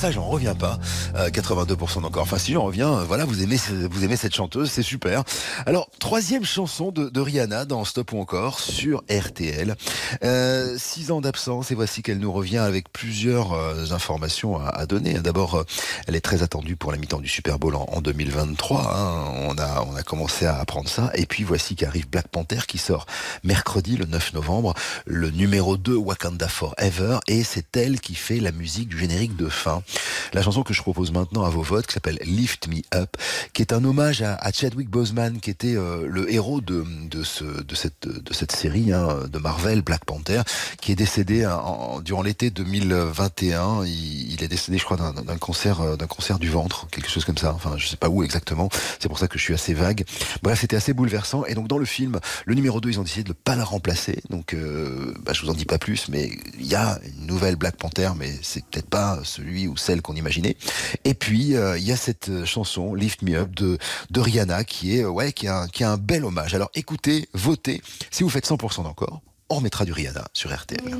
ça, j'en reviens pas. Euh, 82% encore. Enfin, si j'en reviens, euh, voilà, vous aimez, vous aimez cette chanteuse, c'est super. Alors, troisième chanson de, Rihanna dans Stop ou encore sur RTL. Euh, six ans d'absence et voici qu'elle nous revient avec plusieurs euh, informations à, donner. D'abord, euh, elle est très attendue pour la mi-temps du Super Bowl en, en 2023. hein. On a, on a commencé à apprendre ça. Et puis voici qu'arrive Black Panther qui sort mercredi le 9 novembre, le numéro 2 Wakanda Forever et c'est elle qui fait la musique du générique de fin. La chanson que je propose maintenant à vos votes qui s'appelle Lift Me Up, qui est un hommage à, à Chadwick Boseman qui était euh, le héros de, de, ce, de, cette, de cette série hein, de Marvel Black Panther qui est décédé hein, durant l'été 2021. Il, est décédé, je crois, d'un cancer, euh, cancer du ventre, quelque chose comme ça. Enfin, je sais pas où exactement. C'est pour ça que je suis assez vague. Bref, c'était assez bouleversant. Et donc dans le film, le numéro 2, ils ont décidé de ne pas la remplacer. Donc, euh, bah, je vous en dis pas plus, mais il y a une nouvelle Black Panther, mais c'est peut-être pas celui ou celle qu'on imaginait. Et puis euh, il y a cette euh, chanson Lift Me Up de, de Rihanna qui est euh, ouais qui un bel hommage. Alors écoutez, votez. Si vous faites 100% d'encore, on remettra du Rihanna sur RTL.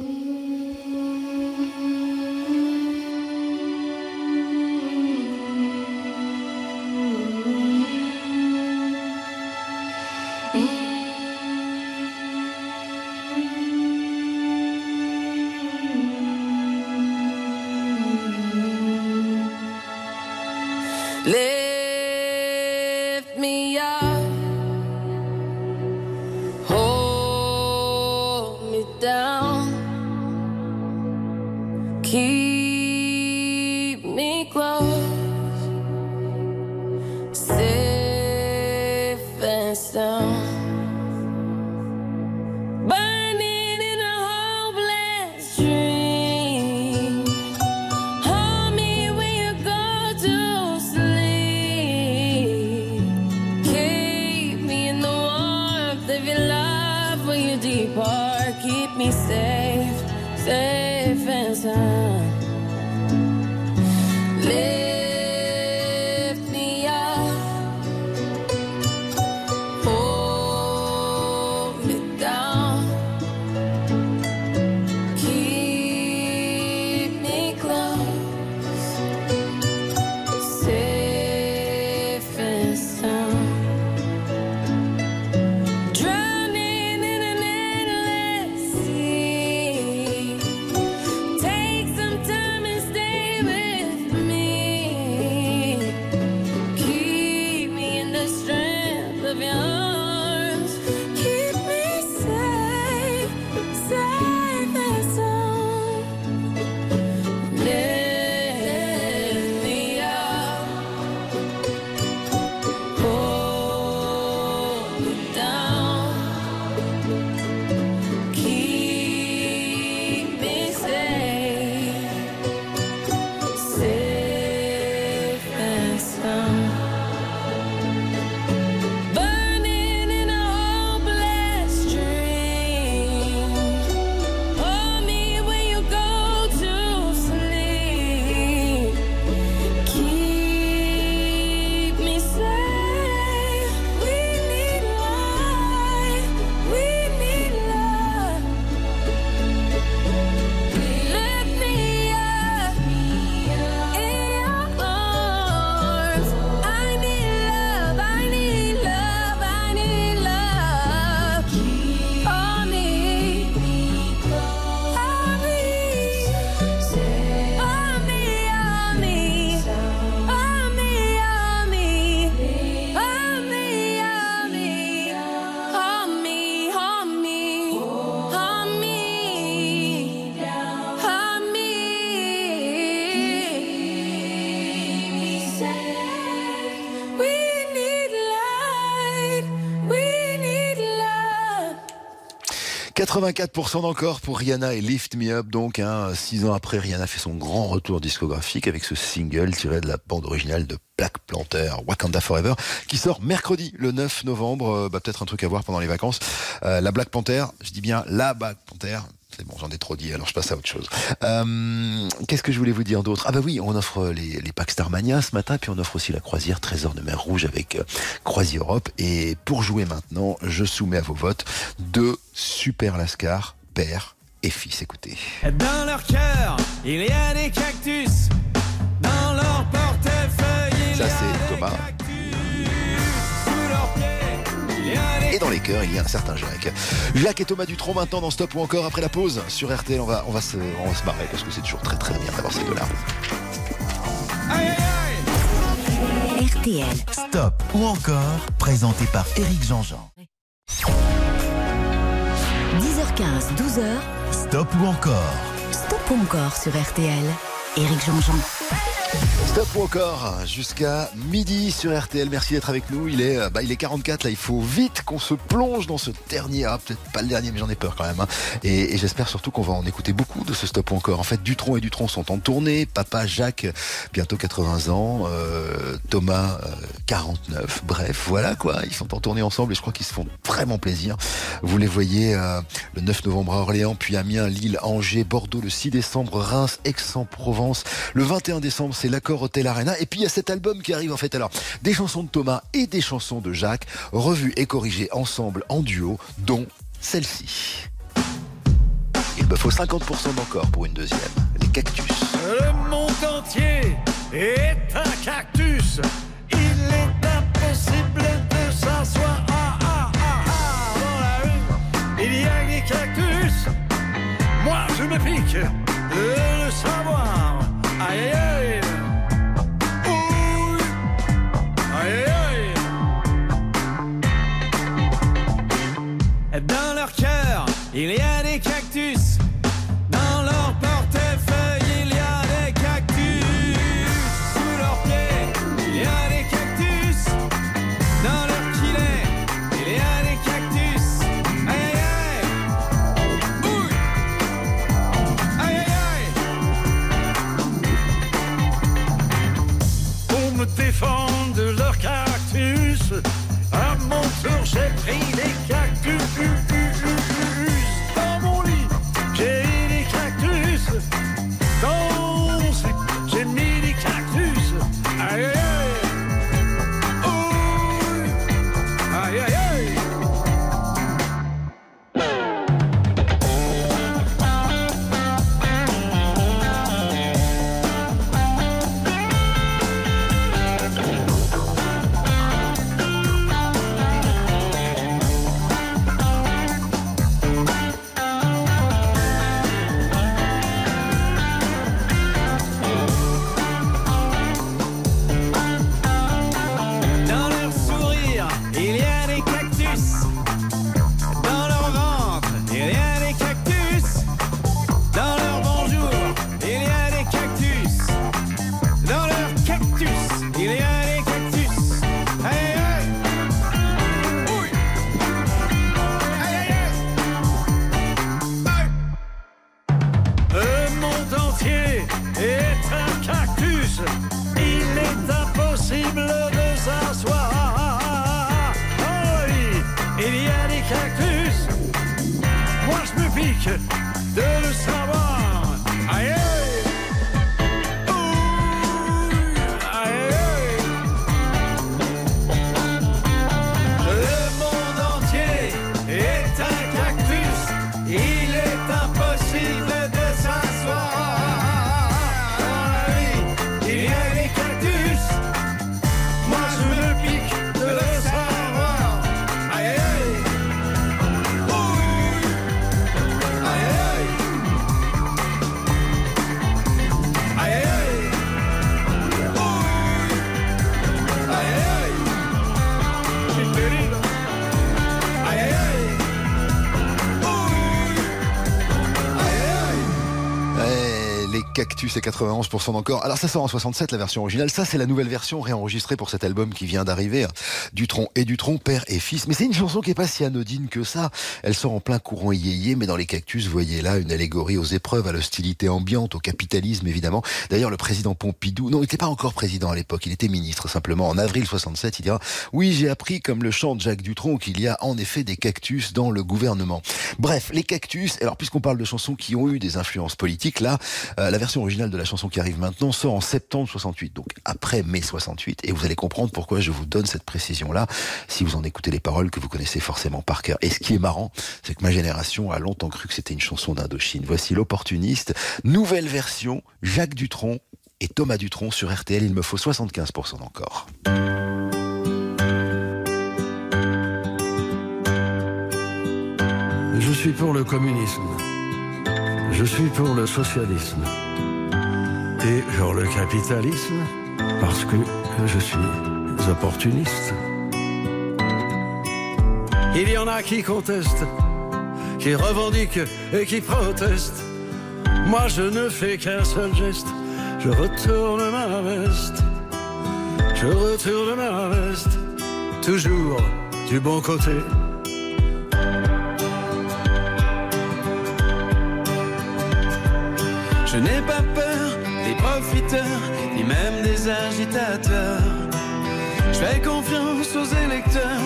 84% d'encore pour Rihanna et Lift Me Up. Donc, hein, six ans après, Rihanna fait son grand retour discographique avec ce single tiré de la bande originale de Black Panther, Wakanda Forever, qui sort mercredi, le 9 novembre. Euh, bah, Peut-être un truc à voir pendant les vacances. Euh, la Black Panther, je dis bien la Black Panther. Ai trop dit, alors je passe à autre chose. Euh, Qu'est-ce que je voulais vous dire d'autre? Ah bah oui, on offre les, les packs Starmania ce matin, puis on offre aussi la croisière Trésor de mer Rouge avec euh, Croisière Europe. Et pour jouer maintenant, je soumets à vos votes deux super Lascar, père et fils. Écoutez. Dans leur cœur, il y a des cactus. Dans leur portefeuille, il Ça, c'est Thomas. cactus. Dans les cœurs, il y a un certain Jacques. Jacques et Thomas Dutronc maintenant dans Stop ou encore après la pause sur RTL. On va, on va, se, on va se marrer parce que c'est toujours très très bien d'avoir ces deux-là. Aïe, aïe, aïe. RTL. Stop ou encore, présenté par Éric Jean-Jean. 10h15, 12h. Stop ou encore, Stop ou encore sur RTL. Éric Jean-Jean. Stop encore jusqu'à midi sur RTL. Merci d'être avec nous. Il est, euh, bah, il est 44 là. Il faut vite qu'on se plonge dans ce dernier. Ah, peut-être pas le dernier, mais j'en ai peur quand même. hein. Et, j'espère surtout qu'on va en écouter beaucoup de ce Stop encore. En fait, Dutron et Dutron sont en tournée. Papa Jacques, bientôt 80 ans. euh, Thomas, euh, 49. Bref, voilà quoi. Ils sont en tournée ensemble et je crois qu'ils se font vraiment plaisir. Vous les voyez euh, le 9 novembre à Orléans, puis Amiens, Lille, Angers, Bordeaux, le 6 décembre, Reims, Aix-en-Provence. Le 21 décembre, c'est l'accord Et puis il y a cet album qui arrive en fait. Alors, des chansons de Thomas et des chansons de Jacques, revues et corrigées ensemble en duo, dont celle-ci. Il me faut 50% d'encore pour une deuxième. Les cactus. Le monde entier est un cactus. Il est impossible de s'asseoir ah, ah, ah, ah, dans la rue. Il y a des cactus. Moi, je me pique de le savoir. Aïe, aïe, Dans leur cœur, il y a des cactus. Dans leur portefeuille, il y a des cactus. Sous leurs pieds, il y a des cactus. Dans leur filet, il y a des cactus. Aïe aïe aïe. Ouh. Aïe aïe aïe. Pour me défendre de leurs cactus, à mon tour j'ai pris des cactus. Dans Et 91% d'encore. Alors ça sort en 67 la version originale. Ça c'est la nouvelle version réenregistrée pour cet album qui vient d'arriver. Dutron et Dutron, père et fils. Mais c'est une chanson qui est pas si anodine que ça. Elle sort en plein courant yéyé, mais dans les Cactus, voyez là une allégorie aux épreuves, à l'hostilité ambiante, au capitalisme évidemment. D'ailleurs le président Pompidou, non il n'était pas encore président à l'époque, il était ministre simplement. En avril 67 il dira oui j'ai appris comme le chante Jacques Dutronc qu'il y a en effet des cactus dans le gouvernement. Bref, les cactus, alors puisqu'on parle de chansons qui ont eu des influences politiques, là, euh, la version originale de la chanson qui arrive maintenant sort en septembre 68, donc après mai 68, et vous allez comprendre pourquoi je vous donne cette précision-là, si vous en écoutez les paroles que vous connaissez forcément par cœur. Et ce qui est marrant, c'est que ma génération a longtemps cru que c'était une chanson d'Indochine. Voici l'opportuniste, nouvelle version, Jacques Dutronc et Thomas Dutronc sur RTL, il me faut 75% encore. Je suis pour le communisme. Je suis pour le socialisme. Et pour le capitalisme parce que je suis opportuniste. Il y en a qui contestent, qui revendiquent et qui protestent. Moi je ne fais qu'un seul geste. Je retourne ma veste. Je retourne ma veste. Toujours du bon côté. Je n'ai pas peur des profiteurs, ni même des agitateurs. Je fais confiance aux électeurs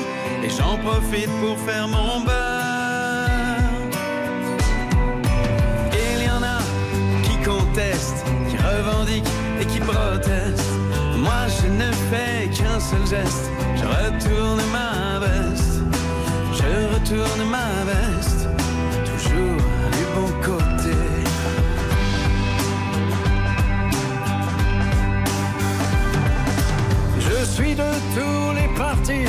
j'en profite pour faire mon beurre. Il y en a qui contestent, qui revendiquent et qui protestent. Moi je ne fais qu'un seul geste, je retourne ma veste. Je retourne ma veste, toujours du bon côté. Je suis de tous les partis,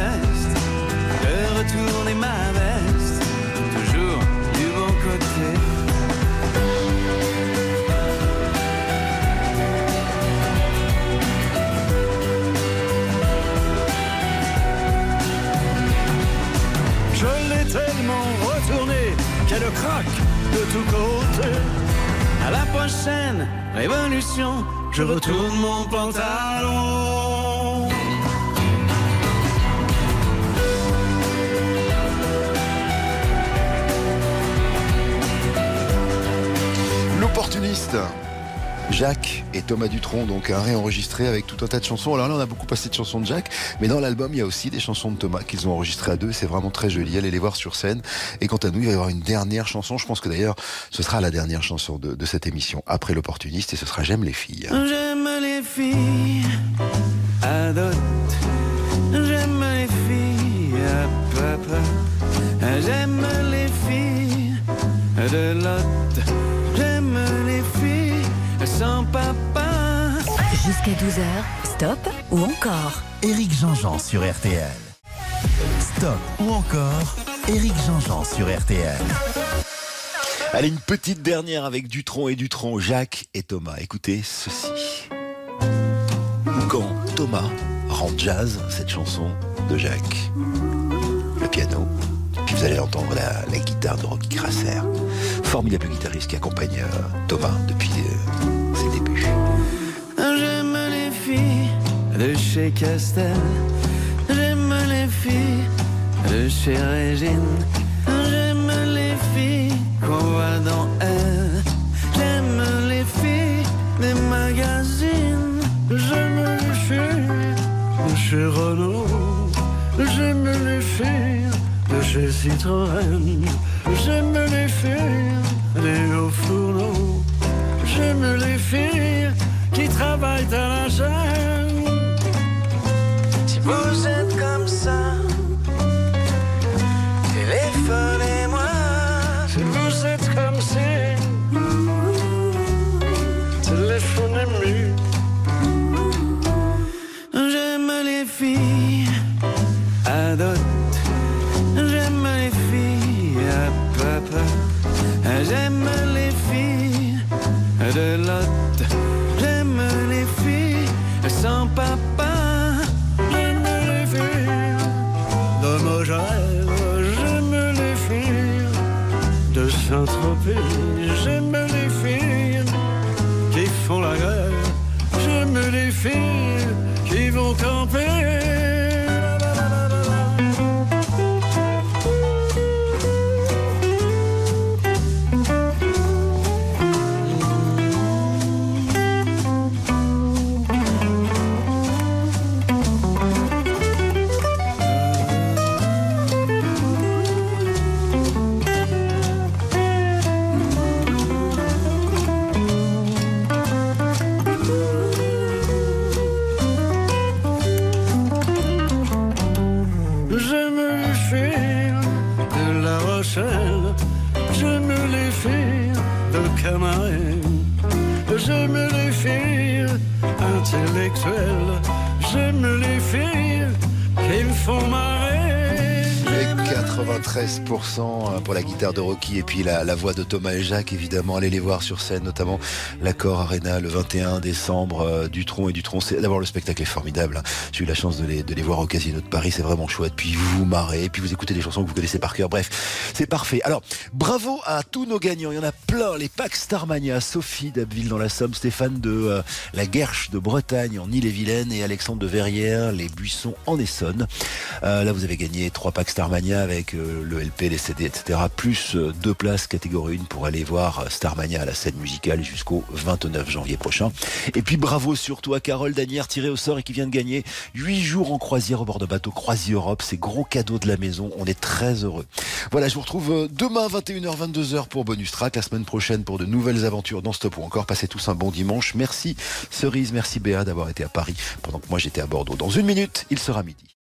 Je retourne mon pantalon. L'opportuniste Jacques et Thomas Dutronc, donc un réenregistré avec tout un tas de chansons. Alors là, on a beaucoup passé de chansons de Jacques, mais dans l'album, il y a aussi des chansons de Thomas qu'ils ont enregistrées à deux. C'est vraiment très joli. Allez les voir sur scène. Et quant à nous, il va y avoir une dernière chanson. Je pense que d'ailleurs, ce sera la dernière chanson de, cette émission après l'opportuniste et ce sera J'aime les filles. J'aime les filles à dot. J'aime les filles à papa. J'aime les Jusqu'à 12h, stop ou encore Éric Jean-Jean sur RTL. Stop ou encore Éric Jean-Jean sur RTL. Allez, une petite dernière avec Dutronc et Dutronc, Jacques et Thomas. Écoutez ceci. Quand Thomas rend jazz cette chanson de Jacques, le piano, puis vous allez entendre la, la guitare de Rocky Grasser, formidable guitariste qui accompagne euh, Thomas depuis euh, de chez Castel. J'aime les filles de chez Régine. J'aime les filles qu'on voit dans elle. J'aime les filles J'aime les filles de chez Renault. J'aime les filles de chez Citroën. J'aime les filles des hauts fourneaux. J'aime les filles qui travaillent à la chaîne. Si vous êtes comme ça, 93% pour la guitare de Rocky et puis la, voix de Thomas et Jacques, évidemment. Allez les voir sur scène, notamment l'Accord Arena le 21 décembre. euh, Dutron et Dutron, d'abord le spectacle est formidable. hein. J'ai eu la chance de les, de les voir au Casino de Paris, c'est vraiment chouette. Puis vous vous marrez, puis vous écoutez des chansons que vous connaissez par cœur. Bref, c'est parfait. Alors, bravo à tous nos gagnants. Il y en a plein. Les packs Starmania, Sophie d'Abbeville dans la Somme, Stéphane de euh, la Guerche de Bretagne en Ille-et-Vilaine et Alexandre de Verrières, les Buissons en Essonne. Euh, là, vous avez gagné trois packs Starmania avec euh, le LP, les CD, etc. Plus euh, deux places catégorie 1 pour aller voir Starmania à la scène musicale jusqu'au 29 janvier prochain. Et puis bravo surtout à Carole Danière tirée au sort et qui vient de gagner 8 jours en croisière au bord de bateau Croisière Europe. C'est gros cadeau de la maison. On est très heureux. Voilà, je vous retrouve euh, demain 21h 22h pour Bonus Track, la semaine prochaine pour de nouvelles aventures dans Stop ou encore. Passez tous un bon dimanche. Merci Cerise, merci Béa d'avoir été à Paris pendant que moi j'étais à Bordeaux. Dans une minute, il sera midi.